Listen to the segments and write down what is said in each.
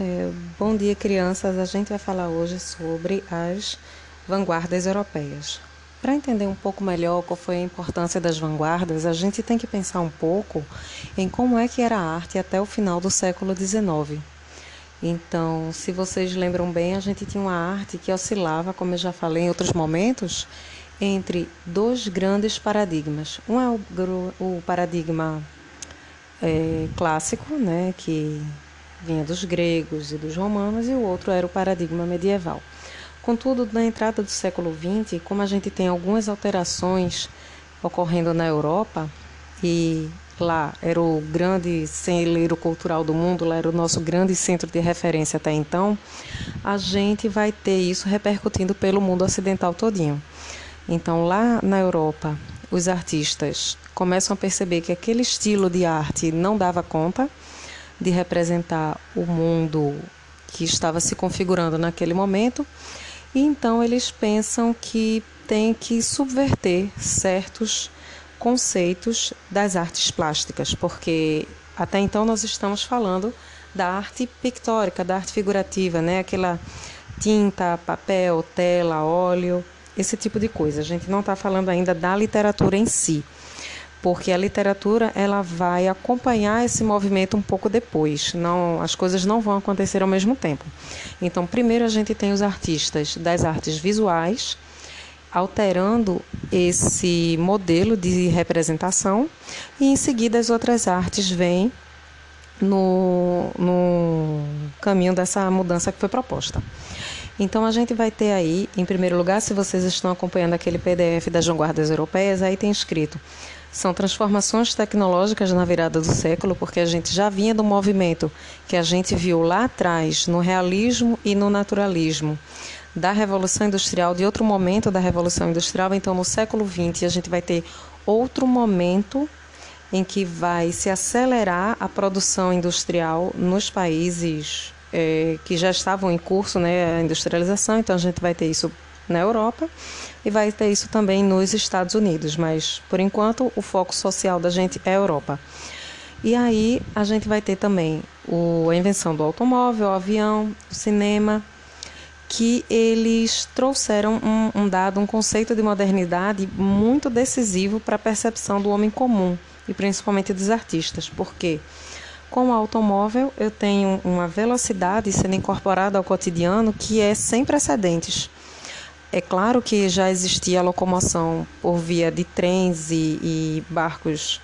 É, bom dia, crianças. A gente vai falar hoje sobre as vanguardas europeias. Para entender um pouco melhor qual foi a importância das vanguardas, a gente tem que pensar um pouco em como é que era a arte até o final do século XIX. Então, se vocês lembram bem, a gente tinha uma arte que oscilava, como eu já falei em outros momentos, entre dois grandes paradigmas. Um é o, o paradigma é, clássico, né, que vinha dos gregos e dos romanos, e o outro era o paradigma medieval. Contudo, na entrada do século XX, como a gente tem algumas alterações ocorrendo na Europa, e lá era o grande celeiro cultural do mundo, lá era o nosso grande centro de referência até então, a gente vai ter isso repercutindo pelo mundo ocidental todinho. Então, lá na Europa, os artistas começam a perceber que aquele estilo de arte não dava conta de representar o mundo que estava se configurando naquele momento, e então eles pensam que tem que subverter certos conceitos das artes plásticas, porque até então nós estamos falando da arte pictórica, da arte figurativa, né? Aquela tinta, papel, tela, óleo, esse tipo de coisa. A gente não está falando ainda da literatura em si porque a literatura ela vai acompanhar esse movimento um pouco depois. Não, as coisas não vão acontecer ao mesmo tempo. Então, primeiro a gente tem os artistas das artes visuais alterando esse modelo de representação e em seguida as outras artes vêm no, no caminho dessa mudança que foi proposta. Então a gente vai ter aí, em primeiro lugar, se vocês estão acompanhando aquele PDF das vanguardas europeias, aí tem escrito são transformações tecnológicas na virada do século, porque a gente já vinha do movimento que a gente viu lá atrás, no realismo e no naturalismo, da Revolução Industrial, de outro momento da Revolução Industrial. Então, no século XX, a gente vai ter outro momento em que vai se acelerar a produção industrial nos países é, que já estavam em curso, né, a industrialização. Então, a gente vai ter isso na Europa e vai ter isso também nos Estados Unidos, mas por enquanto o foco social da gente é a Europa. E aí a gente vai ter também o, a invenção do automóvel, o avião, o cinema, que eles trouxeram um, um dado, um conceito de modernidade muito decisivo para a percepção do homem comum e principalmente dos artistas. Porque com o automóvel eu tenho uma velocidade sendo incorporada ao cotidiano que é sem precedentes. É claro que já existia a locomoção por via de trens e, e barcos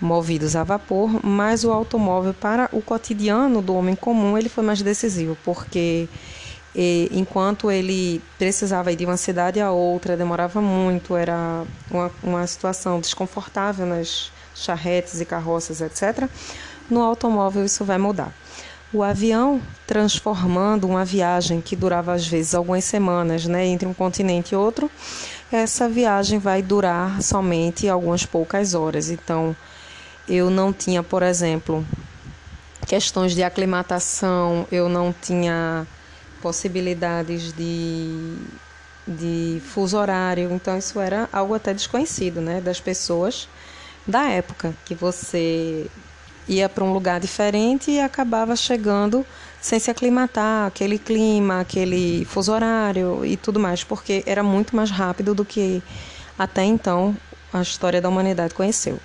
movidos a vapor, mas o automóvel para o cotidiano do homem comum ele foi mais decisivo, porque e, enquanto ele precisava ir de uma cidade a outra, demorava muito, era uma, uma situação desconfortável nas charretes e carroças, etc. No automóvel isso vai mudar. O avião, transformando uma viagem que durava às vezes algumas semanas, né, entre um continente e outro, essa viagem vai durar somente algumas poucas horas. Então, eu não tinha, por exemplo, questões de aclimatação, eu não tinha possibilidades de, de fuso horário, então isso era algo até desconhecido, né, das pessoas da época que você ia para um lugar diferente e acabava chegando sem se aclimatar, aquele clima, aquele fuso horário e tudo mais, porque era muito mais rápido do que até então a história da humanidade conheceu.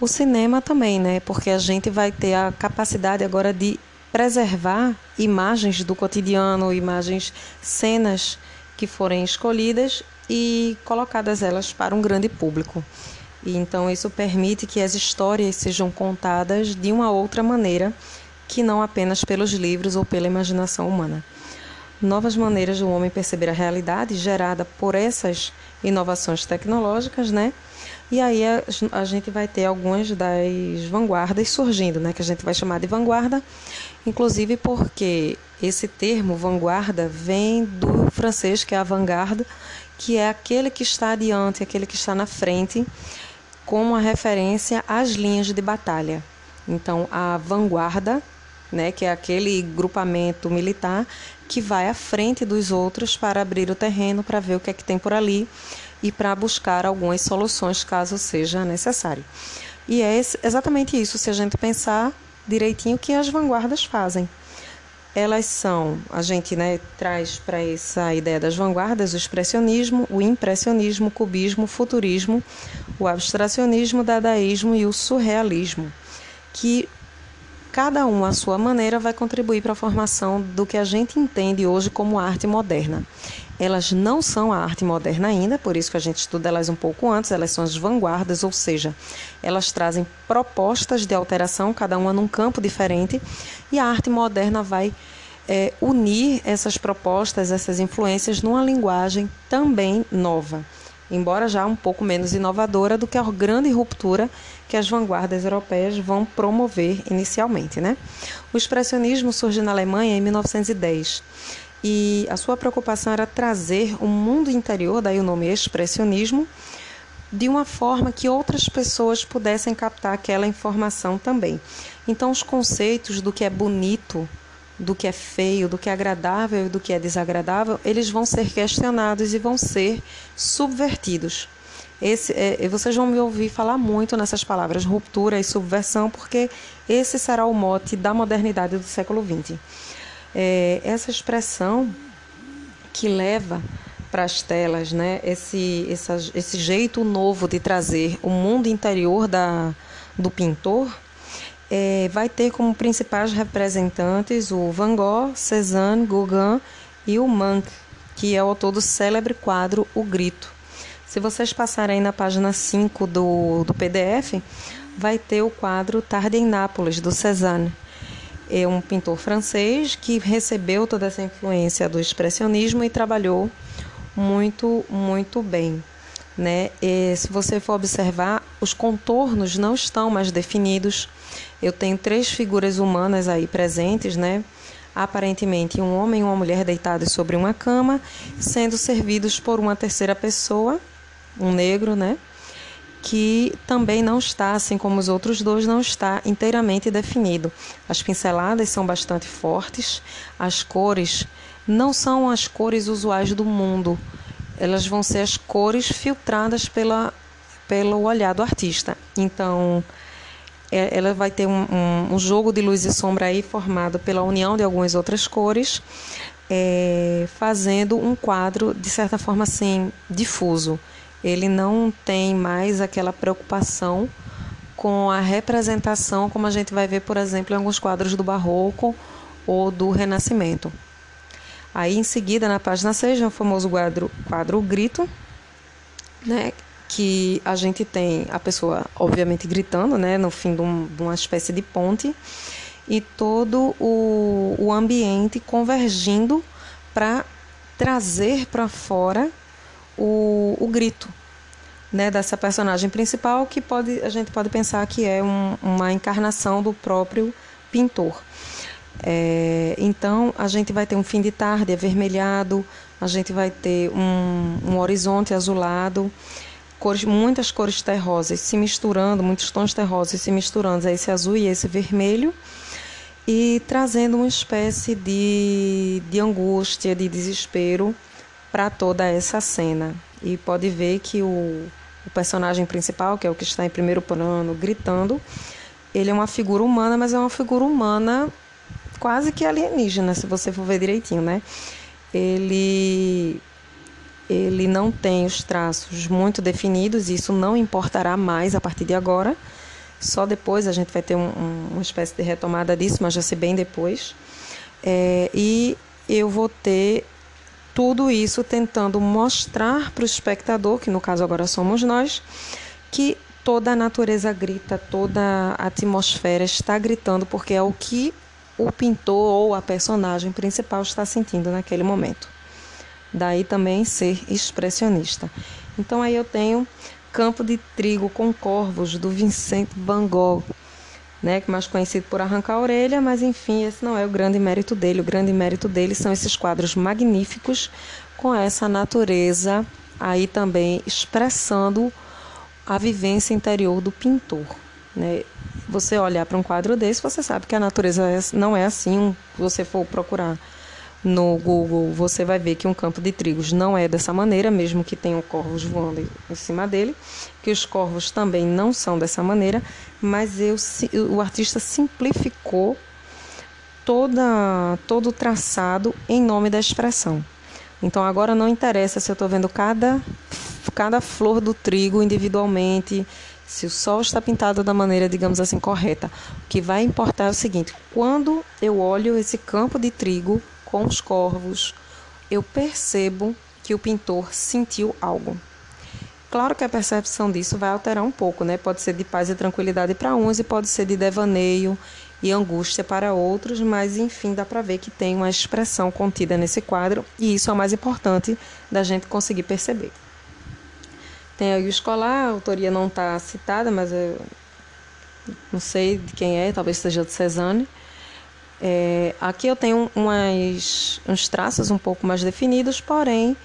O cinema também, né? Porque a gente vai ter a capacidade agora de preservar imagens do cotidiano, imagens, cenas que forem escolhidas e colocadas elas para um grande público. E então isso permite que as histórias sejam contadas de uma outra maneira que não apenas pelos livros ou pela imaginação humana. Novas maneiras do homem perceber a realidade gerada por essas inovações tecnológicas, né? E aí a, a, gente vai ter algumas das vanguardas surgindo, né? Que a gente vai chamar de vanguarda, inclusive porque esse termo vanguarda vem do francês que é avant-garde, que é aquele que está adiante, aquele que está na frente como a referência às linhas de batalha. Então, a vanguarda, né, que é aquele grupamento militar que vai à frente dos outros para abrir o terreno, para ver o que é que tem por ali e para buscar algumas soluções caso seja necessário. E é exatamente isso, se a gente pensar direitinho, que as vanguardas fazem. elas são, a gente né, traz para essa ideia das vanguardas o expressionismo, o impressionismo, o cubismo, o futurismo, o abstracionismo, o dadaísmo e o surrealismo, que cada um à sua maneira vai contribuir para a formação do que a gente entende hoje como arte moderna. Elas não são a arte moderna ainda, por isso que a gente estuda elas um pouco antes, elas são as vanguardas, ou seja, elas trazem propostas de alteração, cada uma num campo diferente, e a arte moderna vai é, unir essas propostas, essas influências numa linguagem também nova, embora já um pouco menos inovadora do que a grande ruptura que as vanguardas europeias vão promover inicialmente. Né? O expressionismo surge na Alemanha em 1910 e a sua preocupação era trazer o mundo interior, daí o nome expressionismo, de uma forma que outras pessoas pudessem captar aquela informação também. Então, os conceitos do que é bonito, do que é feio, do que é agradável e do que é desagradável, eles vão ser questionados e vão ser subvertidos. Esse, é, vocês vão me ouvir falar muito nessas palavras ruptura e subversão, porque esse será o mote da modernidade do século XX é, essa expressão que leva para as telas, né, esse, esse, esse jeito novo de trazer o mundo interior da, do pintor, é, vai ter como principais representantes o Van Gogh, Cézanne, Gauguin e o Mank, que é o autor do célebre quadro O Grito. Se vocês passarem na página 5 do, do PDF, vai ter o quadro Tarde em Nápoles, do Cézanne é um pintor francês que recebeu toda essa influência do expressionismo e trabalhou muito, muito bem. Né? E se você for observar, os contornos não estão mais definidos. Eu tenho três figuras humanas aí presentes, né? Aparentemente, um homem e uma mulher deitados sobre uma cama, sendo servidos por uma terceira pessoa, um negro, né? que também não está, assim como os outros dois, não está inteiramente definido. As pinceladas são bastante fortes, as cores não são as cores usuais do mundo, elas vão ser as cores filtradas pela, pelo olhar do artista. Então, é, ela vai ter um, um, um, jogo de luz e sombra aí formado pela união de algumas outras cores, é, fazendo um quadro, de certa forma, assim, difuso ele não tem mais aquela preocupação com a representação, como a gente vai ver, por exemplo, em alguns quadros do Barroco ou do Renascimento. Aí, em seguida, na página 6, o famoso quadro, quadro Grito, né, que a gente tem a pessoa, obviamente, gritando né, no fim de, um, de uma espécie de ponte e todo o, o ambiente convergindo para trazer para fora o, o grito né, dessa personagem principal, que pode, a gente pode pensar que é um, uma encarnação do próprio pintor. É, então, a gente vai ter um fim de tarde avermelhado, a gente vai ter um, um horizonte azulado, cores, muitas cores terrosas se misturando, muitos tons terrosos se misturando, esse azul e esse vermelho, e trazendo uma espécie de, de angústia, de desespero para toda essa cena. E pode ver que o, o personagem principal, que é o que está em primeiro plano, gritando, ele é uma figura humana, mas é uma figura humana quase que alienígena, se você for ver direitinho, né? Ele ele não tem os traços muito definidos, e isso não importará mais a partir de agora. Só depois a gente vai ter um, um, uma espécie de retomada disso, mas já sei bem depois. É, e eu vou ter tudo isso tentando mostrar para o espectador, que no caso agora somos nós, que toda a natureza grita, toda a atmosfera está gritando, porque é o que o pintor ou a personagem principal está sentindo naquele momento. Daí também ser expressionista. Então aí eu tenho Campo de Trigo com Corvos, do Vincent Van Gogh né, mais conhecido por arrancar a orelha, mas enfim, esse não é o grande mérito dele. O grande mérito dele são esses quadros magníficos com essa natureza aí também expressando a vivência interior do pintor. Né? Você olhar para um quadro desse, você sabe que a natureza é, não é assim. Se você for procurar no Google, você vai ver que um campo de trigos não é dessa maneira, mesmo que tenham corvos voando em cima dele, que os corvos também não são dessa maneira, mas eu, o artista simplificou toda, todo traçado em nome da expressão. Então agora não interessa se eu estou vendo cada, cada flor do trigo individualmente, se o sol está pintado da maneira, digamos assim, correta. O que vai importar é o seguinte: quando eu olho esse campo de trigo com os corvos, eu percebo que o pintor sentiu algo. Claro que a percepção disso vai alterar um pouco, né? Pode ser de paz e tranquilidade para uns e pode ser de devaneio e angústia para outros, mas enfim, dá para ver que tem uma expressão contida nesse quadro e isso é o mais importante da gente conseguir perceber. Tem o escolar, a autoria não está citada, mas eu não sei de quem é, talvez seja de Cezanne. É, aqui eu tenho umas, uns traços um pouco mais definidos, porém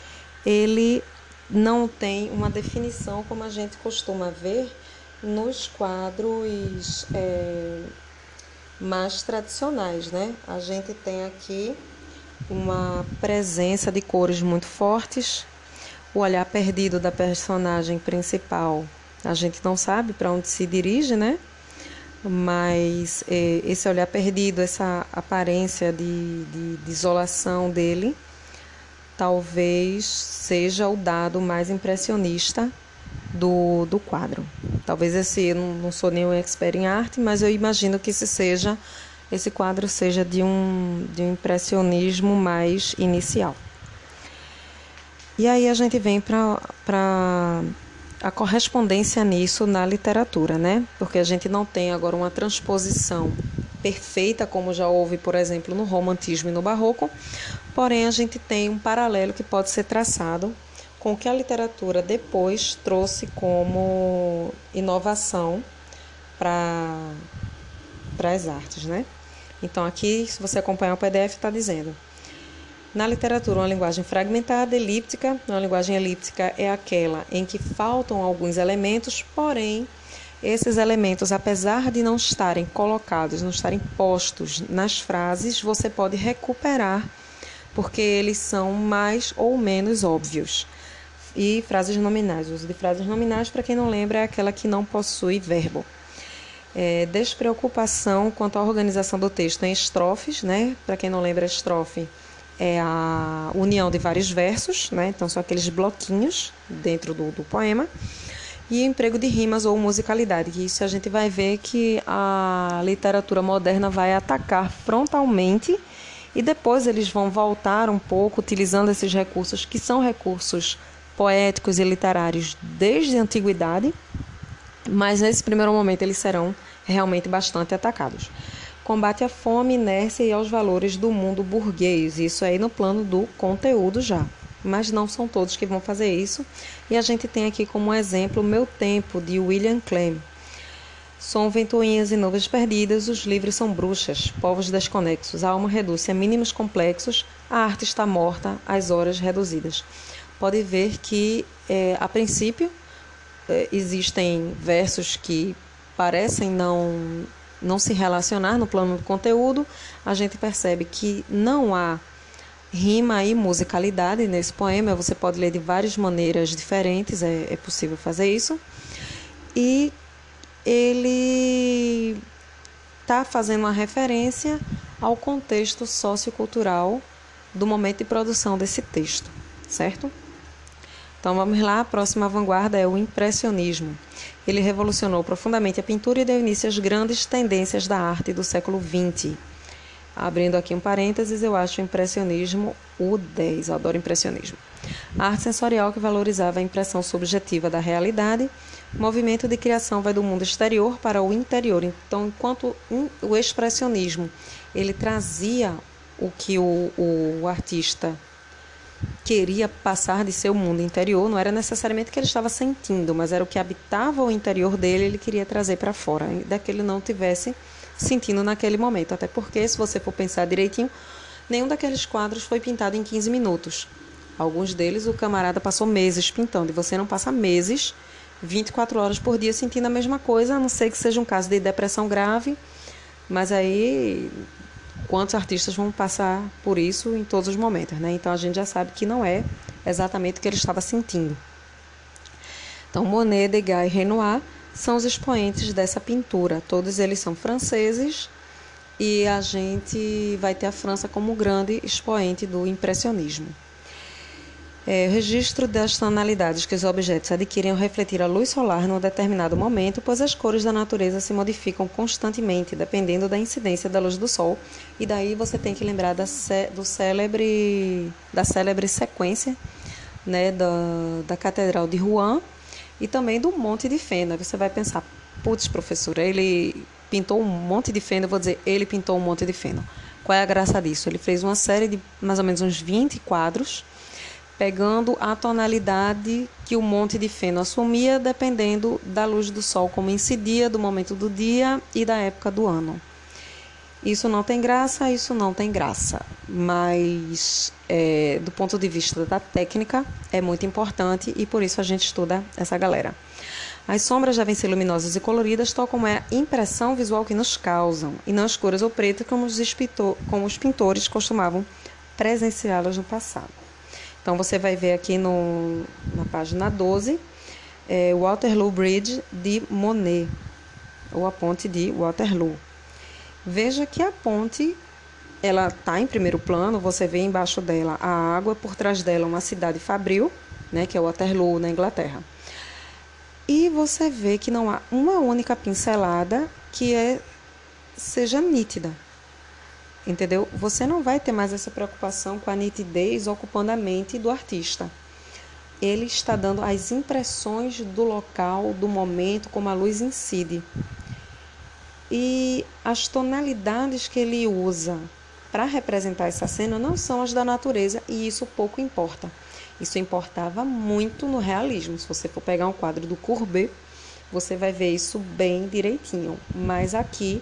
ele não tem uma definição como a gente costuma ver nos quadros é, mais tradicionais, né? A gente tem aqui uma presença de cores muito fortes, o olhar perdido da personagem principal, a gente não sabe para onde se dirige, né? Mas é, esse olhar perdido, essa aparência de, de, de isolação dele, talvez seja o dado mais impressionista do, do quadro. Talvez esse, eu não, não sou nenhum expert em arte, mas eu imagino que esse seja esse quadro seja de um, de um impressionismo mais inicial. E aí a gente vem para a correspondência nisso na literatura, né? Porque a gente não tem agora uma transposição perfeita, como já houve, por exemplo, no romantismo e no barroco, porém a gente tem um paralelo que pode ser traçado com o que a literatura depois trouxe como inovação para as artes, né? Então aqui, se você acompanhar o PDF, está dizendo na literatura, uma linguagem fragmentada, elíptica, uma linguagem elíptica é aquela em que faltam alguns elementos, porém, esses elementos, apesar de não estarem colocados, não estarem postos nas frases, você pode recuperar, porque eles são mais ou menos óbvios. E frases nominais. O uso de frases nominais, para quem não lembra, é aquela que não possui verbo. É, despreocupação quanto à organização do texto em estrofes, né? Para quem não lembra, estrofe é a união de vários versos, né? então são aqueles bloquinhos dentro do, do poema, e emprego de rimas ou musicalidade, que isso a gente vai ver que a literatura moderna vai atacar frontalmente e depois eles vão voltar um pouco utilizando esses recursos que são recursos poéticos e literários desde a antiguidade, mas nesse primeiro momento eles serão realmente bastante atacados combate à fome, inércia e aos valores do mundo burguês. Isso aí no plano do conteúdo já. Mas não são todos que vão fazer isso. E a gente tem aqui como exemplo Meu Tempo, de William Clem. São ventoinhas e nuvens perdidas, os livros são bruxas, povos desconexos, a alma reduz-se a mínimos complexos, a arte está morta, as horas reduzidas. Pode ver que, é, a princípio, é, existem versos que parecem não não se relacionar no plano do conteúdo, a gente percebe que não há rima e musicalidade nesse poema. Você pode ler de várias maneiras diferentes, é, é possível fazer isso. E ele está fazendo uma referência ao contexto sociocultural do momento de produção desse texto, certo? Então vamos lá, a próxima vanguarda é o impressionismo. Ele revolucionou profundamente a pintura e deu início às grandes tendências da arte do século XX. Abrindo aqui um parênteses, eu acho o impressionismo o 10, eu adoro impressionismo. A arte sensorial que valorizava a impressão subjetiva da realidade, o movimento de criação vai do mundo exterior para o interior. Então, enquanto o expressionismo ele trazia o que o, o artista queria passar de seu mundo interior, não era necessariamente que ele estava sentindo, mas era o que habitava o interior dele, ele queria trazer para fora, ainda que ele não tivesse sentindo naquele momento. Até porque, se você for pensar direitinho, nenhum daqueles quadros foi pintado em 15 minutos. Alguns deles o camarada passou meses pintando, e você não passa meses, 24 horas por dia, sentindo a mesma coisa, a não ser que seja um caso de depressão grave, mas aí quantos artistas vão passar por isso em todos os momentos, né? Então a gente já sabe que não é exatamente o que ele estava sentindo. Então Monet, Degas e Renoir são os expoentes dessa pintura. Todos eles são franceses e a gente vai ter a França como grande expoente do impressionismo. É, registro das tonalidades que os objetos adquirem ao refletir a luz solar num determinado momento, pois as cores da natureza se modificam constantemente, dependendo da incidência da luz do sol. E daí você tem que lembrar da, do célebre, da célebre sequência né, da, da Catedral de Rouen e também do Monte de Fena. Você vai pensar, putz, professora, ele pintou um monte de feno, eu vou dizer, ele pintou um monte de feno. Qual é a graça disso? Ele fez uma série de mais ou menos uns 20 quadros pegando a tonalidade que o monte de feno assumia, dependendo da luz do sol, como incidia, do momento do dia e da época do ano. Isso não tem graça, isso não tem graça, mas é, do ponto de vista da técnica é muito importante e por isso a gente estuda essa galera. As sombras devem ser luminosas e coloridas, tal como é a impressão visual que nos causam, e não escuras ou pretas como os, como os pintores costumavam presenciá-las no passado. Então você vai ver aqui no, na página 12 é, Waterloo Bridge de Monet, ou a ponte de Waterloo. Veja que a ponte ela está em primeiro plano, você vê embaixo dela a água, por trás dela uma cidade fabril, né, que é Waterloo, na Inglaterra. E você vê que não há uma única pincelada que é, seja nítida entendeu? Você não vai ter mais essa preocupação com a nitidez ocupando a mente do artista. Ele está dando as impressões do local, do momento, como a luz incide. E as tonalidades que ele usa para representar essa cena não são as da natureza e isso pouco importa. Isso importava muito no realismo. Se você for pegar um quadro do Courbet, você vai ver isso bem direitinho. Mas aqui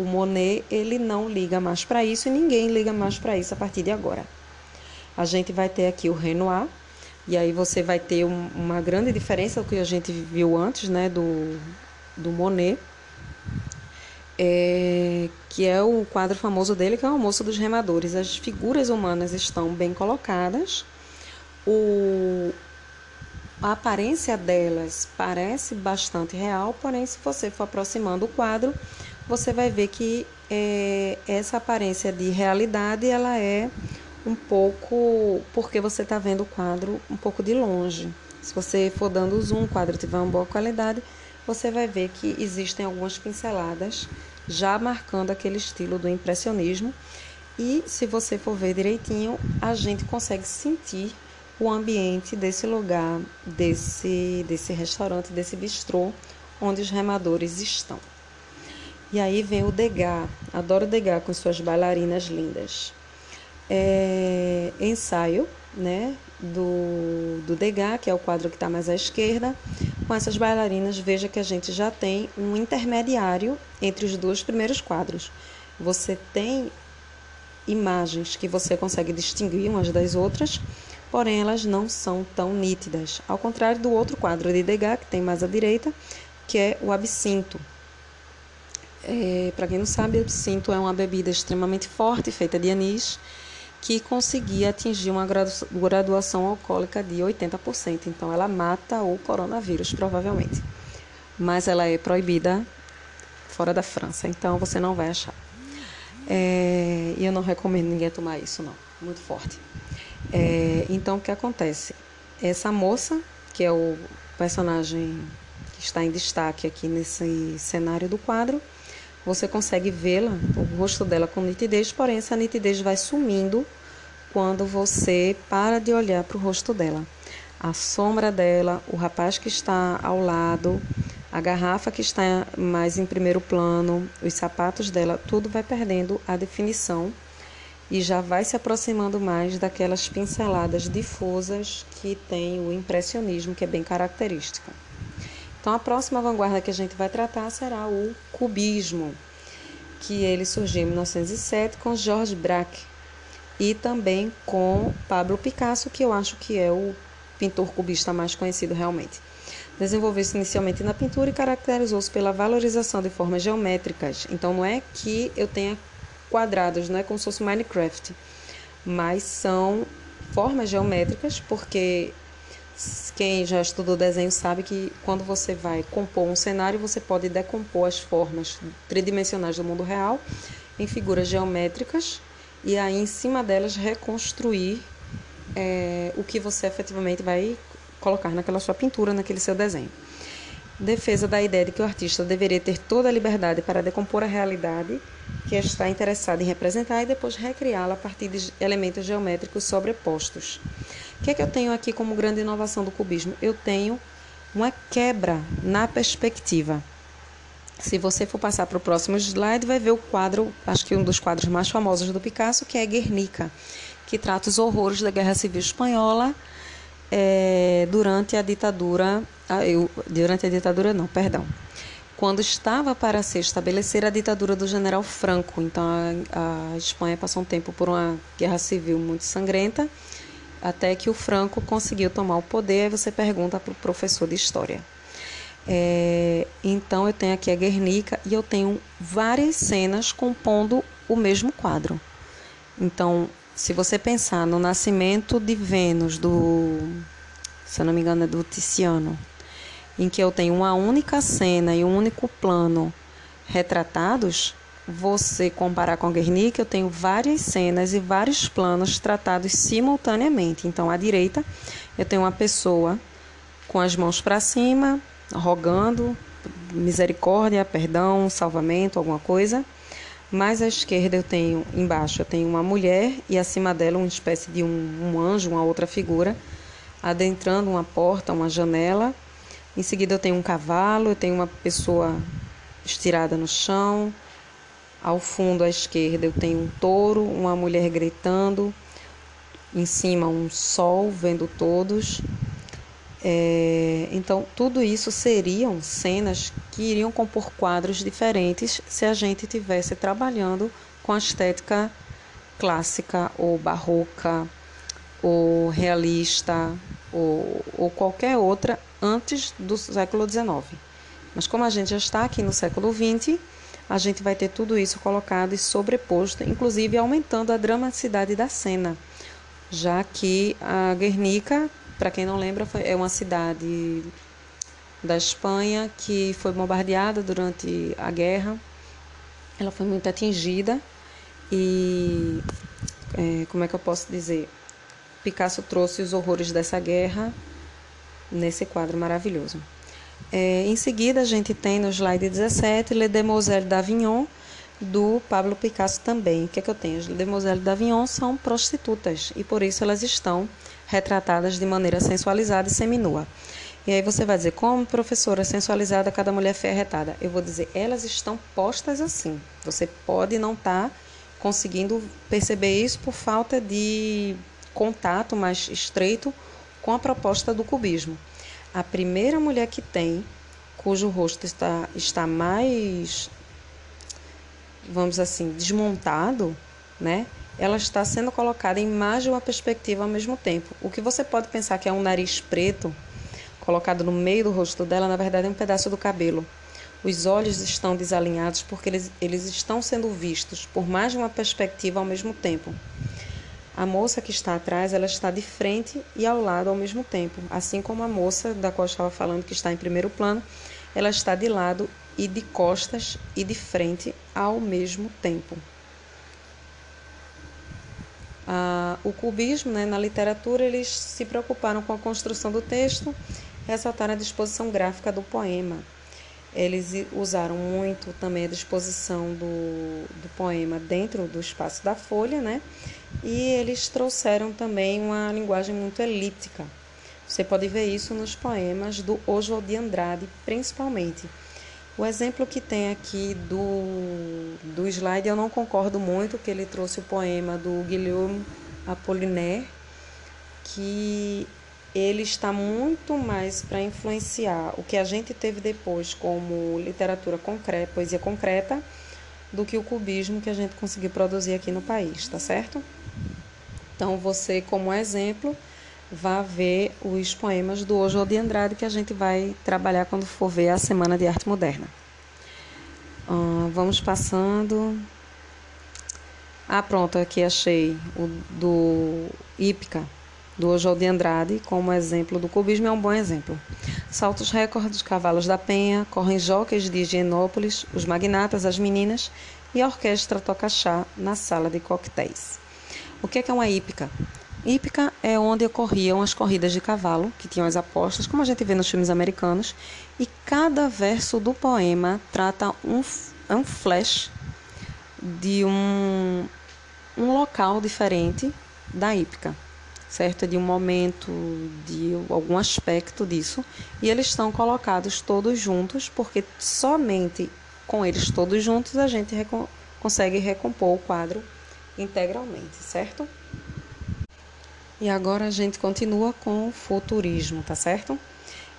o Monet, ele não liga mais para isso e ninguém liga mais para isso a partir de agora. A gente vai ter aqui o Renoir, e aí você vai ter um, uma grande diferença do que a gente viu antes, né, do, do Monet, é, que é o quadro famoso dele, que é o Almoço dos Remadores. As figuras humanas estão bem colocadas, o, a aparência delas parece bastante real, porém, se você for aproximando o quadro, você vai ver que é, essa aparência de realidade ela é um pouco porque você está vendo o quadro um pouco de longe. Se você for dando zoom, o quadro tiver uma boa qualidade, você vai ver que existem algumas pinceladas já marcando aquele estilo do impressionismo. E se você for ver direitinho, a gente consegue sentir o ambiente desse lugar, desse, desse restaurante, desse bistrô onde os remadores estão. E aí vem o Degas, adoro Degas com suas bailarinas lindas. É, ensaio né, do, do Degas, que é o quadro que está mais à esquerda. Com essas bailarinas, veja que a gente já tem um intermediário entre os dois primeiros quadros. Você tem imagens que você consegue distinguir umas das outras, porém elas não são tão nítidas. Ao contrário do outro quadro de Degas, que tem mais à direita, que é o absinto. É, Para quem não sabe, o absinto é uma bebida extremamente forte, feita de anis, que conseguia atingir uma graduação alcoólica de 80%. Então, ela mata o coronavírus, provavelmente. Mas ela é proibida fora da França, então você não vai achar. É, e eu não recomendo ninguém tomar isso, não. Muito forte. É, então, o que acontece? Essa moça, que é o personagem que está em destaque aqui nesse cenário do quadro, você consegue vê-la, o rosto dela com nitidez, porém essa nitidez vai sumindo quando você para de olhar para o rosto dela. A sombra dela, o rapaz que está ao lado, a garrafa que está mais em primeiro plano, os sapatos dela, tudo vai perdendo a definição e já vai se aproximando mais daquelas pinceladas difusas que tem o impressionismo, que é bem característica. Então, a próxima vanguarda que a gente vai tratar será o cubismo, que ele surgiu em 1907 com Georges Braque e também com Pablo Picasso, que eu acho que é o pintor cubista mais conhecido realmente. Desenvolveu-se inicialmente na pintura e caracterizou-se pela valorização de formas geométricas. Então, não é que eu tenha quadrados, não é como se fosse Minecraft, mas são formas geométricas, porque quem já estudou desenho sabe que quando você vai compor um cenário, você pode decompor as formas tridimensionais do mundo real em figuras geométricas e aí em cima delas reconstruir é, o que você efetivamente vai colocar naquela sua pintura, naquele seu desenho. Defesa da ideia de que o artista deveria ter toda a liberdade para decompor a realidade que está interessado em representar e depois recriá-la a partir de elementos geométricos sobrepostos. O que é que eu tenho aqui como grande inovação do cubismo? Eu tenho uma quebra na perspectiva. Se você for passar para o próximo slide, vai ver o quadro, acho que um dos quadros mais famosos do Picasso, que é Guernica, que trata os horrores da Guerra Civil Espanhola é, durante a ditadura, eu, durante a ditadura não, perdão, quando estava para se estabelecer a ditadura do general Franco. Então a, a Espanha passou um tempo por uma guerra civil muito sangrenta, até que o Franco conseguiu tomar o poder. Aí você pergunta para o professor de história. É, então eu tenho aqui a Guernica e eu tenho várias cenas compondo o mesmo quadro. Então, se você pensar no nascimento de Vênus do, se eu não me engano, é do Tiziano, em que eu tenho uma única cena e um único plano retratados, você comparar com Guernica, eu tenho várias cenas e vários planos tratados simultaneamente. Então, à direita, eu tenho uma pessoa com as mãos para cima, rogando misericórdia, perdão, salvamento, alguma coisa. Mais à esquerda eu tenho, embaixo, eu tenho uma mulher e acima dela uma espécie de um, um anjo, uma outra figura, adentrando uma porta, uma janela em seguida eu tenho um cavalo, eu tenho uma pessoa estirada no chão. Ao fundo à esquerda eu tenho um touro, uma mulher gritando. Em cima um sol vendo todos. É, então, tudo isso seriam cenas que iriam compor quadros diferentes se a gente tivesse trabalhando com a estética clássica ou barroca ou realista ou, ou qualquer outra antes do século XIX. Mas como a gente já está aqui no século XX, a gente vai ter tudo isso colocado e sobreposto, inclusive aumentando a dramaticidade da cena, já que a Guernica, para quem não lembra, é uma cidade da Espanha que foi bombardeada durante a guerra. Ela foi muito atingida e, é, como é que eu posso dizer? Picasso trouxe os horrores dessa guerra nesse quadro maravilhoso. É, em seguida, a gente tem no slide 17 Les Demoiselles d'Avignon, do Pablo Picasso também. O que é que eu tenho? As Demoiselles d'Avignon são prostitutas e por isso elas estão retratadas de maneira sensualizada e seminua. E aí você vai dizer, como professora sensualizada, cada mulher foi arretada. Eu vou dizer, elas estão postas assim. Você pode não estar tá conseguindo perceber isso por falta de contato mais estreito com a proposta do cubismo. A primeira mulher que tem, cujo rosto está, está mais, vamos assim, desmontado, né? Ela está sendo colocada em mais de uma perspectiva ao mesmo tempo. O que você pode pensar que é um nariz preto colocado no meio do rosto dela, na verdade é um pedaço do cabelo. Os olhos estão desalinhados porque eles, eles estão sendo vistos por mais de uma perspectiva ao mesmo tempo. A moça que está atrás, ela está de frente e ao lado ao mesmo tempo, assim como a moça da qual eu estava falando que está em primeiro plano, ela está de lado e de costas e de frente ao mesmo tempo. Ah, o cubismo, né, na literatura, eles se preocuparam com a construção do texto, ressaltaram a disposição gráfica do poema. Eles usaram muito também a disposição do, do poema dentro do espaço da folha, né? E eles trouxeram também uma linguagem muito elíptica. Você pode ver isso nos poemas do Oswald de Andrade, principalmente. O exemplo que tem aqui do, do slide, eu não concordo muito, que ele trouxe o poema do Guilherme Apollinaire, que ele está muito mais para influenciar o que a gente teve depois como literatura concreta, poesia concreta, do que o cubismo que a gente conseguiu produzir aqui no país, tá certo? Então, você, como exemplo, vá ver os poemas do Oswald de Andrade que a gente vai trabalhar quando for ver a Semana de Arte Moderna. Vamos passando. Ah, pronto, aqui achei o do Ípica, do Oswald de Andrade, como exemplo do cubismo, é um bom exemplo. Saltos recordes, cavalos da penha, correm jockeys de Higienópolis, os magnatas, as meninas e a orquestra toca chá na sala de coquetéis. O que é, que é uma hípica? Hípica é onde ocorriam as corridas de cavalo, que tinham as apostas, como a gente vê nos filmes americanos, e cada verso do poema trata um, é um flash de um, um local diferente da hípica, certo? De um momento, de algum aspecto disso, e eles estão colocados todos juntos, porque somente com eles todos juntos a gente recon consegue recompor o quadro integralmente, certo? E agora a gente continua com o futurismo, tá certo?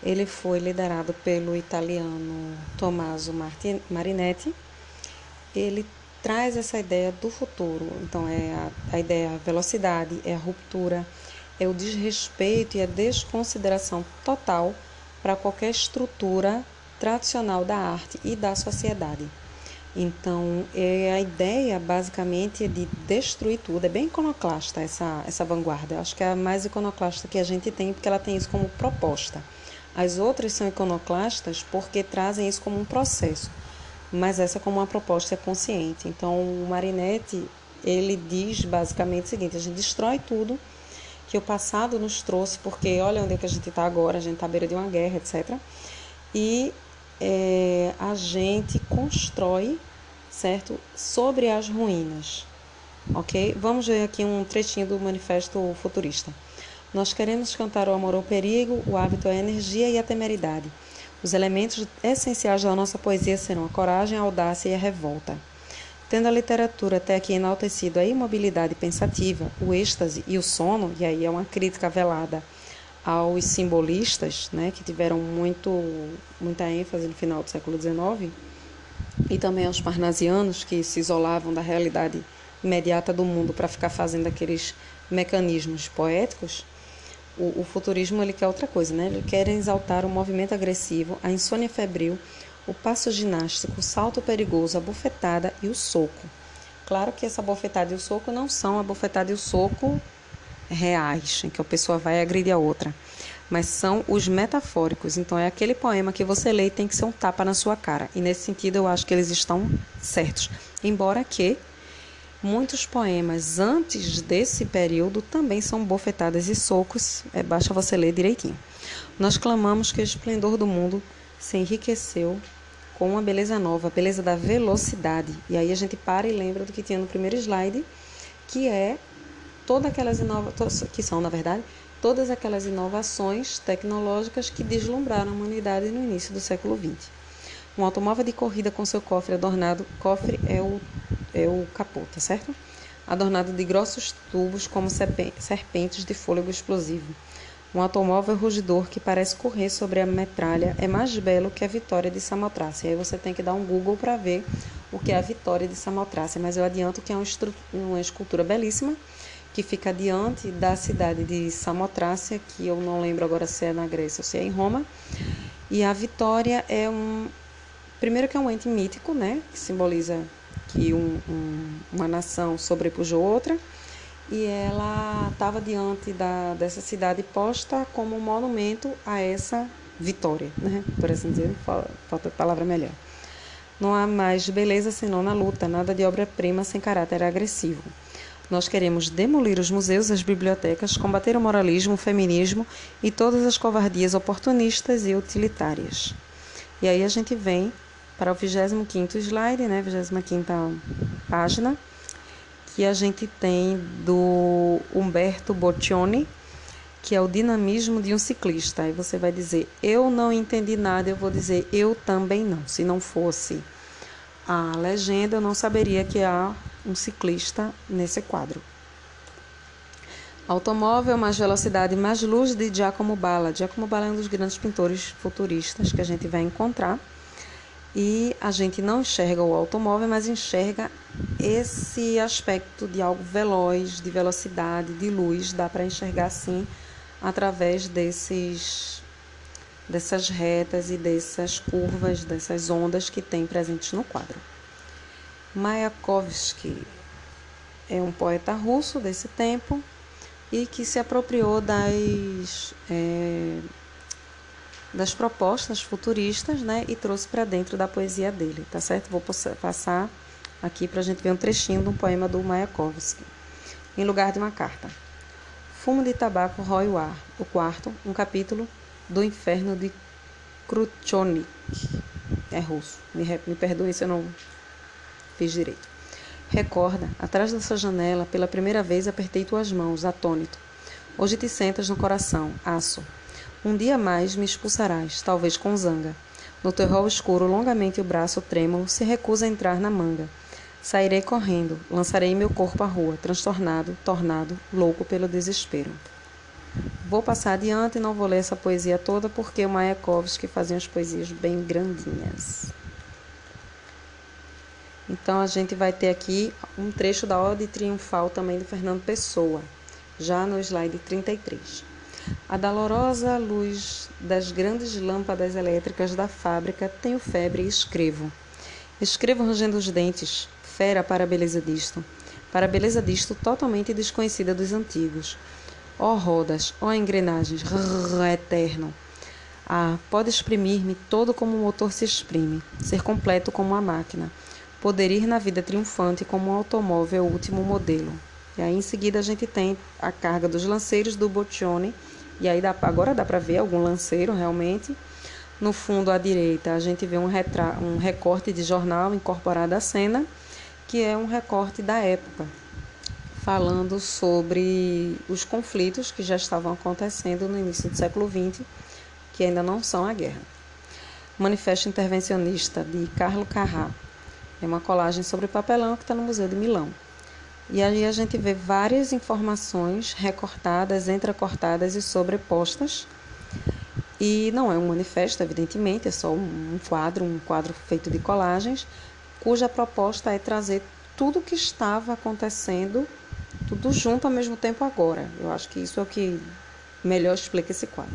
Ele foi liderado pelo italiano Tommaso Marinetti. Ele traz essa ideia do futuro. Então, é a, a ideia, a velocidade, é a ruptura, é o desrespeito e a desconsideração total para qualquer estrutura tradicional da arte e da sociedade. Então, é a ideia basicamente é de destruir tudo. É bem iconoclasta essa, essa vanguarda. Acho que é a mais iconoclasta que a gente tem, porque ela tem isso como proposta. As outras são iconoclastas porque trazem isso como um processo, mas essa como uma proposta consciente. Então, o Marinetti, ele diz basicamente o seguinte: a gente destrói tudo que o passado nos trouxe, porque olha onde é que a gente está agora, a gente está à beira de uma guerra, etc. E é, a gente constrói, certo? Sobre as ruínas, ok? Vamos ver aqui um trechinho do Manifesto Futurista. Nós queremos cantar o amor ao perigo, o hábito à energia e a temeridade. Os elementos essenciais da nossa poesia serão a coragem, a audácia e a revolta. Tendo a literatura até aqui enaltecido a imobilidade pensativa, o êxtase e o sono, e aí é uma crítica velada aos simbolistas, né, que tiveram muito, muita ênfase no final do século XIX, e também aos parnasianos, que se isolavam da realidade imediata do mundo para ficar fazendo aqueles mecanismos poéticos, o, o, futurismo ele quer outra coisa, né? Ele quer exaltar o movimento agressivo, a insônia febril, o passo ginástico, o salto perigoso, a bofetada e o soco. Claro que essa bofetada e o soco não são a bofetada e o soco reais, em que a pessoa vai agredir a outra, mas são os metafóricos. Então é aquele poema que você lê e tem que ser um tapa na sua cara. E nesse sentido eu acho que eles estão certos. Embora que muitos poemas antes desse período também são bofetadas e socos, é, basta você ler direitinho. Nós clamamos que o esplendor do mundo se enriqueceu com uma beleza nova, a beleza da velocidade. E aí a gente para e lembra do que tinha no primeiro slide, que é todas aquelas inovações, que são, na verdade, todas aquelas inovações tecnológicas que deslumbraram a humanidade no início do século XX. Um automóvel de corrida com seu cofre adornado, cofre é o, é o capô, tá certo? Adornado de grossos tubos como serpentes de fôlego explosivo. Um automóvel rugidor que parece correr sobre a metralha é mais belo que a Vitória de Samotrácia. Aí você tem que dar um Google para ver o que é a Vitória de Samotrácia, mas eu adianto que é uma escultura belíssima que fica diante da cidade de Samotrácia, que eu não lembro agora se é na Grécia ou se é em Roma. E a Vitória é um. Primeiro, que é um ente mítico, né? Que simboliza que um, um, uma nação sobrepujou outra. E ela estava diante da, dessa cidade posta como um monumento a essa vitória, né? Por assim dizer, falta palavra melhor. Não há mais beleza senão na luta, nada de obra-prima sem caráter agressivo. Nós queremos demolir os museus, as bibliotecas, combater o moralismo, o feminismo e todas as covardias oportunistas e utilitárias. E aí a gente vem para o 25º slide, né, 25ª página, que a gente tem do Humberto Boccioni, que é o dinamismo de um ciclista. Aí você vai dizer, eu não entendi nada, eu vou dizer, eu também não. Se não fosse a legenda, eu não saberia que há um ciclista nesse quadro. Automóvel, mais velocidade, mais luz de Giacomo Balla. Giacomo Balla é um dos grandes pintores futuristas que a gente vai encontrar. E a gente não enxerga o automóvel, mas enxerga esse aspecto de algo veloz, de velocidade, de luz. Dá para enxergar sim através desses dessas retas e dessas curvas, dessas ondas que tem presentes no quadro. Mayakovsky é um poeta russo desse tempo e que se apropriou das, é, das propostas futuristas né, e trouxe para dentro da poesia dele, tá certo? Vou passar aqui para a gente ver um trechinho de um poema do Mayakovsky. Em lugar de uma carta. Fumo de tabaco rói o ar. O quarto, um capítulo do Inferno de Kruchonik. É russo. Me, me perdoe se eu não fiz direito. Recorda, atrás dessa janela, pela primeira vez apertei tuas mãos, atônito. Hoje te sentas no coração, aço. Um dia mais me expulsarás, talvez com zanga. No teu rol escuro, longamente o braço trêmulo se recusa a entrar na manga. Sairei correndo, lançarei meu corpo à rua, transtornado, tornado, louco pelo desespero. Vou passar adiante e não vou ler essa poesia toda porque o Mayakovsky fazia as poesias bem grandinhas. Então a gente vai ter aqui um trecho da Ode Triunfal também de Fernando Pessoa, já no slide 33. A dolorosa luz das grandes lâmpadas elétricas da fábrica tenho febre e escrevo. Escrevo rangendo os dentes, fera para a beleza disto, para a beleza disto totalmente desconhecida dos antigos. Ó oh, rodas, ó oh, engrenagens, rrr, eterno. Ah, pode exprimir-me todo como um motor se exprime, ser completo como uma máquina, poder ir na vida triunfante como um automóvel último modelo. E aí em seguida a gente tem a carga dos lanceiros do Boccioni, e aí dá, agora dá para ver algum lanceiro realmente. No fundo à direita a gente vê um, retra, um recorte de jornal incorporado à cena, que é um recorte da época, falando sobre os conflitos que já estavam acontecendo no início do século XX, que ainda não são a guerra. Manifesto Intervencionista de Carlo Carrà. É uma colagem sobre papelão que está no Museu de Milão. E aí a gente vê várias informações recortadas, entrecortadas e sobrepostas. E não é um manifesto, evidentemente, é só um quadro, um quadro feito de colagens, cuja proposta é trazer tudo o que estava acontecendo, tudo junto ao mesmo tempo agora. Eu acho que isso é o que melhor explica esse quadro.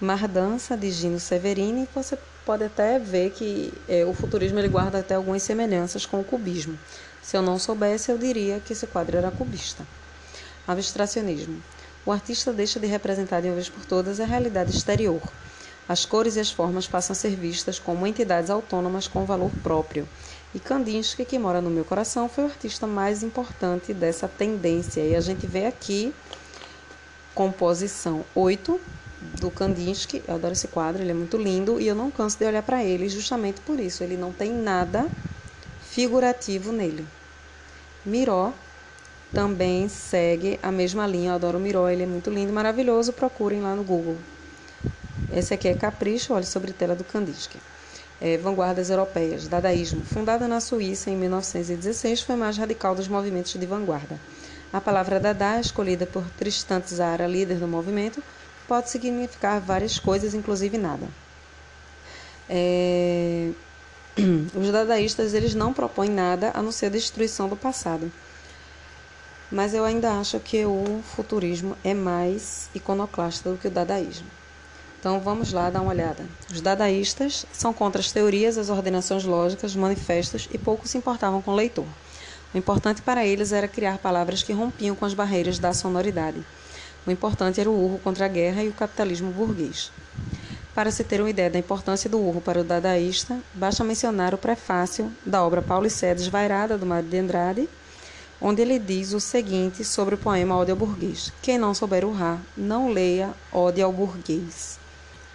Mardança de Gino Severini, você pode até ver que é, o futurismo ele guarda até algumas semelhanças com o cubismo. Se eu não soubesse, eu diria que esse quadro era cubista. Abstracionismo. O artista deixa de representar de uma vez por todas a realidade exterior. As cores e as formas passam a ser vistas como entidades autônomas com valor próprio. E Kandinsky, que mora no meu coração, foi o artista mais importante dessa tendência. E a gente vê aqui composição 8 do Kandinsky. Eu adoro esse quadro, ele é muito lindo e eu não canso de olhar para ele justamente por isso. Ele não tem nada figurativo nele. Miró também segue a mesma linha. Eu adoro Miró, ele é muito lindo e maravilhoso. Procurem lá no Google. Esse aqui é Capricho, olha sobre tela do Kandinsky. É, vanguardas europeias, dadaísmo. Fundada na Suíça em 1916, foi mais radical dos movimentos de vanguarda. A palavra Dada, escolhida por Tristan Tzara, líder do movimento, pode significar várias coisas, inclusive nada. É... Os dadaístas eles não propõem nada a não ser a destruição do passado. Mas eu ainda acho que o futurismo é mais iconoclasta do que o dadaísmo. Então vamos lá dar uma olhada. Os dadaístas são contra as teorias, as ordenações lógicas, manifestos e pouco se importavam com o leitor. O importante para eles era criar palavras que rompiam com as barreiras da sonoridade. O importante era o urro contra a guerra e o capitalismo burguês. Para se ter uma ideia da importância do urro para o dadaísta, basta mencionar o prefácio da obra Paulicéia Desvairada, do Mário de Andrade, onde ele diz o seguinte sobre o poema Ode ao Burguês. Quem não souber urrar, não leia Ode ao Burguês.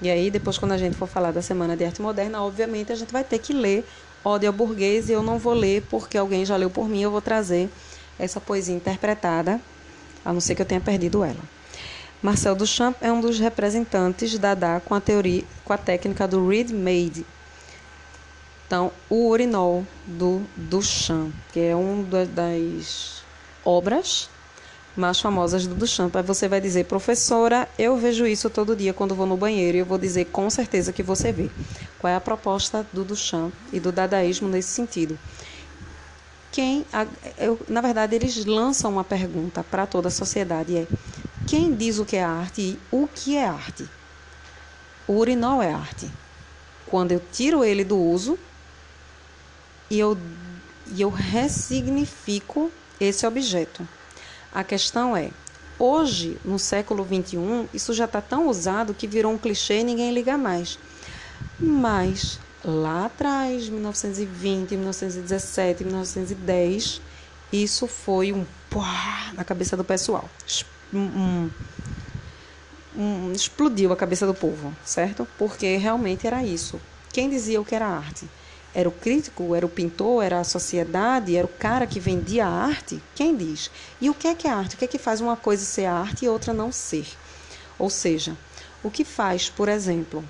E aí, depois, quando a gente for falar da Semana de Arte Moderna, obviamente a gente vai ter que ler Ode ao Burguês, e eu não vou ler porque alguém já leu por mim, eu vou trazer essa poesia interpretada, a não ser que eu tenha perdido ela. Marcel Duchamp é um dos representantes da Dada com a teoria, com a técnica do read-made. Então, o urinol do Duchamp, que é uma das obras mais famosas do Duchamp. Aí você vai dizer, professora, eu vejo isso todo dia quando vou no banheiro e eu vou dizer com certeza que você vê. Qual é a proposta do Duchamp e do dadaísmo nesse sentido? Quem, eu, na verdade, eles lançam uma pergunta para toda a sociedade: é quem diz o que é arte e o que é arte? O urinol é arte. Quando eu tiro ele do uso e eu, e eu ressignifico esse objeto. A questão é, hoje, no século XXI, isso já está tão usado que virou um clichê e ninguém liga mais. Mas lá atrás, 1920, 1917, 1910, isso foi um pá na cabeça do pessoal. Um, um, explodiu a cabeça do povo, certo? Porque realmente era isso. Quem dizia o que era arte? Era o crítico, era o pintor, era a sociedade, era o cara que vendia a arte? Quem diz? E o que é que é arte? O que é que faz uma coisa ser arte e outra não ser? Ou seja, o que faz, por exemplo,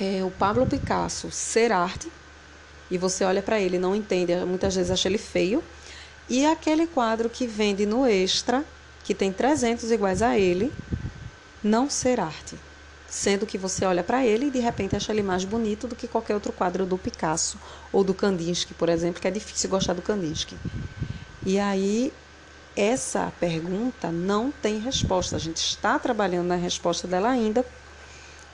é, o Pablo Picasso ser arte, e você olha para ele e não entende, muitas vezes acha ele feio, e aquele quadro que vende no Extra, que tem 300 iguais a ele, não ser arte. Sendo que você olha para ele e de repente acha ele mais bonito do que qualquer outro quadro do Picasso ou do Kandinsky, por exemplo, que é difícil gostar do Kandinsky. E aí, essa pergunta não tem resposta. A gente está trabalhando na resposta dela ainda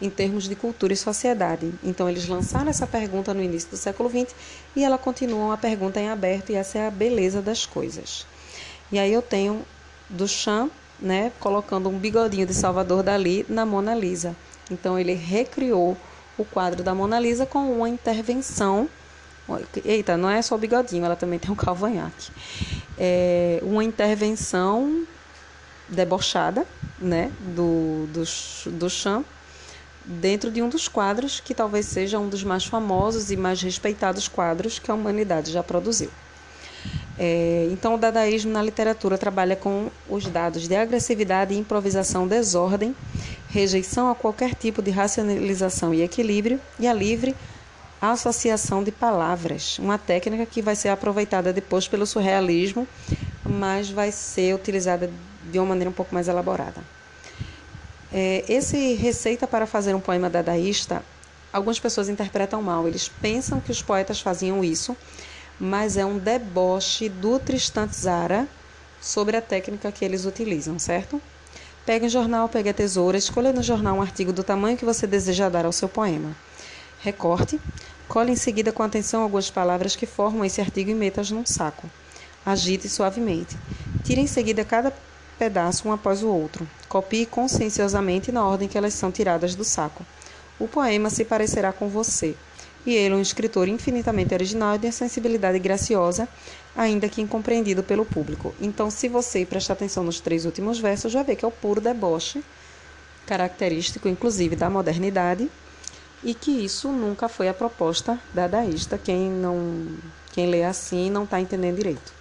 em termos de cultura e sociedade. Então, eles lançaram essa pergunta no início do século XX e ela continua uma pergunta em aberto, e essa é a beleza das coisas. E aí eu tenho Duchamp, né, colocando um bigodinho de Salvador Dali na Mona Lisa. Então, ele recriou o quadro da Mona Lisa com uma intervenção. Eita, não é só o bigodinho, ela também tem um calvanhaque. É uma intervenção debochada, né, do, do, do dentro de um dos quadros que talvez seja um dos mais famosos e mais respeitados quadros que a humanidade já produziu. É, então, o dadaísmo na literatura trabalha com os dados de agressividade, improvisação, desordem, rejeição a qualquer tipo de racionalização e equilíbrio, e a livre associação de palavras, uma técnica que vai ser aproveitada depois pelo surrealismo, mas vai ser utilizada de uma maneira um pouco mais elaborada. É, esse receita para fazer um poema dadaísta, algumas pessoas interpretam mal. Eles pensam que os poetas faziam isso, mas é um deboche do Tristan Tzara sobre a técnica que eles utilizam, certo? Pegue um jornal, pegue a tesoura, escolha no jornal um artigo do tamanho que você deseja dar ao seu poema. Recorte, cole em seguida com atenção algumas palavras que formam esse artigo e meta-as num saco. Agite suavemente. Tire em seguida cada pedaço um após o outro. Copie conscienciosamente na ordem que elas são tiradas do saco. O poema se parecerá com você, e ele, um escritor infinitamente original e de sensibilidade graciosa, ainda que incompreendido pelo público. Então, se você prestar atenção nos três últimos versos, já vê que é o puro deboche, característico inclusive da modernidade, e que isso nunca foi a proposta dadaísta. Quem não, quem lê assim não está entendendo direito.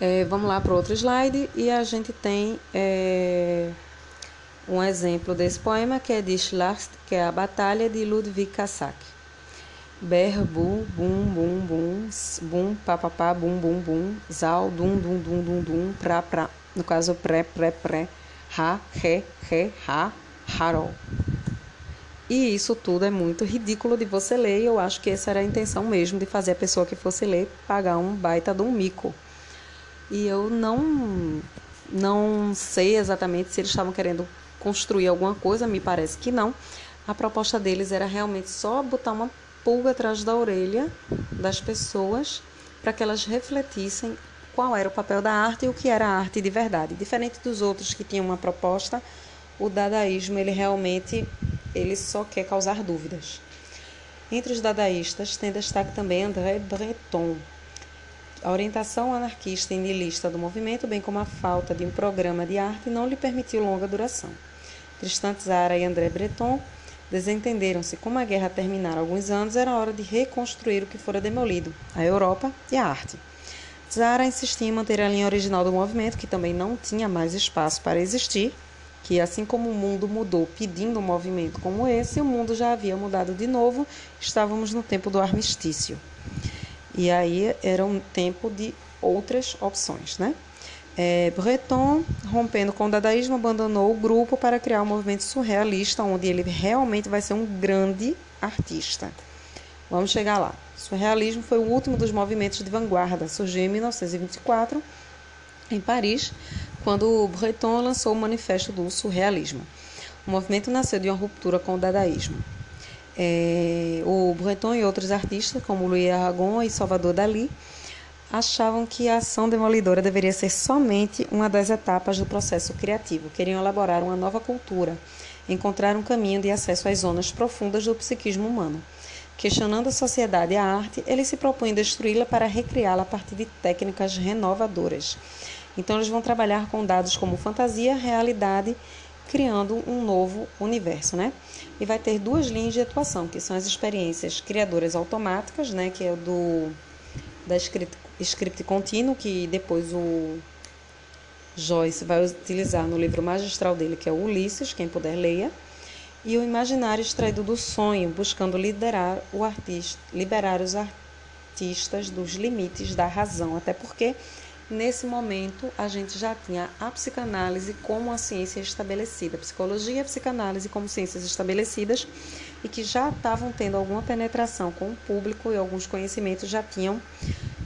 É, vamos lá para outro slide e a gente tem é, um exemplo desse poema que é de Schlacht, que é a Batalha de Ludwig Kassak. Ber, bu, bum, bum, bum, bum, papapá, bum, bum, bum, zal, dum, dum, dum, dum, dum, pra, pra, no caso, pré, pré, pré, ha, re, re, ha, harol. E isso tudo é muito ridículo de você ler, e eu acho que essa era a intenção mesmo de fazer a pessoa que fosse ler pagar um baita de um mico. E eu não não sei exatamente se eles estavam querendo construir alguma coisa, me parece que não. A proposta deles era realmente só botar uma pulga atrás da orelha das pessoas para que elas refletissem qual era o papel da arte e o que era a arte de verdade. Diferente dos outros que tinham uma proposta, o dadaísmo ele realmente ele só quer causar dúvidas. Entre os dadaístas tem destaque também André Breton, a orientação anarquista e niilista do movimento, bem como a falta de um programa de arte, não lhe permitiu longa duração. Tristan Tzara e André Breton desentenderam-se. Como a guerra terminara alguns anos, era hora de reconstruir o que fora demolido, a Europa e a arte. Tzara insistia em manter a linha original do movimento, que também não tinha mais espaço para existir, que assim como o mundo mudou pedindo um movimento como esse, o mundo já havia mudado de novo, estávamos no tempo do armistício. E aí era um tempo de outras opções, né? É, Breton, rompendo com o dadaísmo, abandonou o grupo para criar um movimento surrealista, onde ele realmente vai ser um grande artista. Vamos chegar lá. O surrealismo foi o último dos movimentos de vanguarda. Surgiu em 1924, em Paris, quando Breton lançou o Manifesto do Surrealismo. O movimento nasceu de uma ruptura com o dadaísmo. É, o Breton e outros artistas, como Louis Aragon e Salvador Dali, achavam que a ação demolidora deveria ser somente uma das etapas do processo criativo. Queriam elaborar uma nova cultura, encontrar um caminho de acesso às zonas profundas do psiquismo humano. Questionando a sociedade e a arte, ele se propõe destruí-la para recriá-la a partir de técnicas renovadoras. Então, eles vão trabalhar com dados como fantasia, realidade, criando um novo universo, né? E vai ter duas linhas de atuação, que são as experiências criadoras automáticas, né? Que é do da script, script contínuo, que depois o Joyce vai utilizar no livro magistral dele, que é o Ulisses, quem puder leia, e o imaginário extraído do sonho, buscando liderar o artista, liberar os artistas dos limites da razão, até porque nesse momento a gente já tinha a psicanálise como a ciência estabelecida, a psicologia e a psicanálise como ciências estabelecidas e que já estavam tendo alguma penetração com o público e alguns conhecimentos já tinham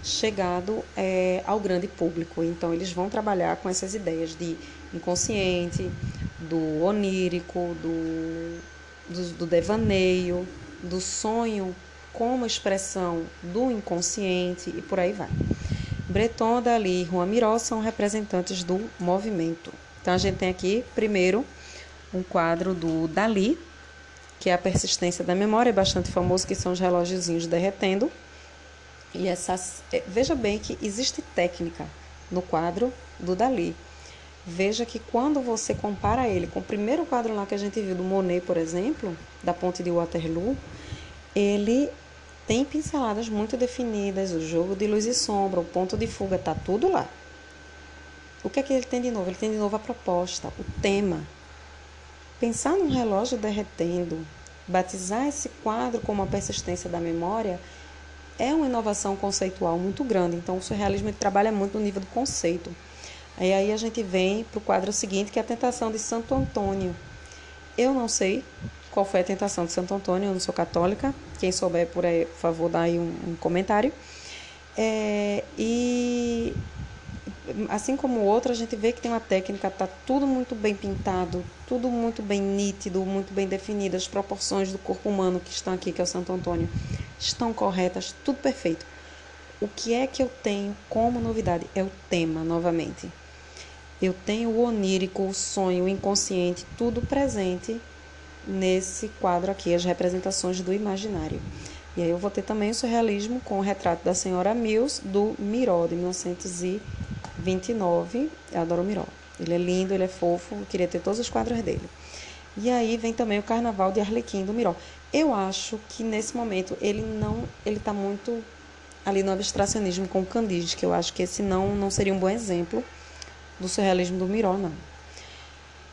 chegado é, ao grande público. Então, eles vão trabalhar com essas ideias de inconsciente, do onírico, do, do, do devaneio, do sonho como expressão do inconsciente e por aí vai. Breton, Dali e Juan Miró são representantes do movimento. Então, a gente tem aqui, primeiro, um quadro do Dali, que é a persistência da memória, é bastante famoso, que são os relógiozinhos derretendo. E essas, é, veja bem que existe técnica no quadro do Dali. Veja que quando você compara ele com o primeiro quadro lá que a gente viu do Monet, por exemplo, da Ponte de Waterloo, ele tem pinceladas muito definidas, o jogo de luz e sombra, o ponto de fuga, tá tudo lá. O que é que ele tem de novo? Ele tem de novo a proposta, o tema. Pensar num relógio derretendo, batizar esse quadro como a persistência da memória, é uma inovação conceitual muito grande. Então, o surrealismo trabalha muito no nível do conceito. E aí a gente vem para o quadro seguinte, que é a tentação de Santo Antônio. Eu não sei qual foi a tentação de Santo Antônio, eu não sou católica. Quem souber, por, aí, por favor, dá aí um, um comentário. É, e assim como o outro, a gente vê que tem uma técnica, está tudo muito bem pintado, tudo muito bem nítido, muito bem definido, as proporções do corpo humano que estão aqui, que é o Santo Antônio, estão corretas, tudo perfeito. O que é que eu tenho como novidade? É o tema, novamente. Eu tenho o onírico, o sonho, o inconsciente, tudo presente nesse quadro aqui, as representações do imaginário. E aí eu vou ter também o surrealismo com o retrato da senhora Mills, do Miró, de 1929. Eu adoro Miró. Ele é lindo, ele é fofo, eu queria ter todos os quadros dele. E aí vem também o Carnaval de Arlequim, do Miró. Eu acho que nesse momento ele não, ele está muito ali no abstracionismo com o Candide, que eu acho que esse não, não seria um bom exemplo do surrealismo do Miró, não.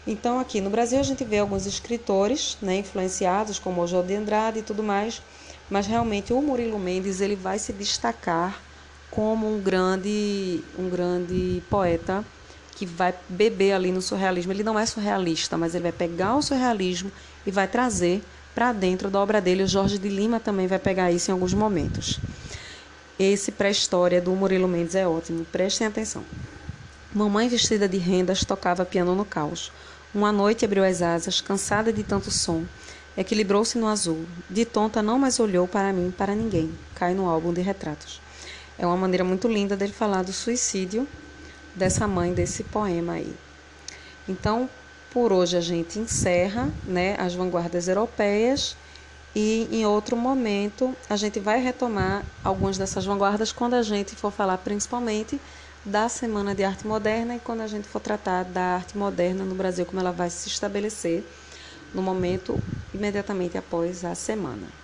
Então, aqui no Brasil, a gente vê alguns escritores né, influenciados, como o João de Andrade e tudo mais, mas realmente o Murilo Mendes ele vai se destacar como um grande, um grande poeta que vai beber ali no surrealismo. Ele não é surrealista, mas ele vai pegar o surrealismo e vai trazer para dentro da obra dele. O Jorge de Lima também vai pegar isso em alguns momentos. Esse pré-história do Murilo Mendes é ótimo, prestem atenção. Mamãe vestida de rendas tocava piano no caos. Uma noite abriu as asas, cansada de tanto som. Equilibrou-se no azul. De tonta não mais olhou para mim, para ninguém. Cai no álbum de retratos. É uma maneira muito linda dele falar do suicídio dessa mãe desse poema aí. Então, por hoje a gente encerra, né, as vanguardas europeias e em outro momento a gente vai retomar algumas dessas vanguardas quando a gente for falar principalmente da Semana de Arte Moderna e quando a gente for tratar da arte moderna no Brasil, como ela vai se estabelecer no momento imediatamente após a semana.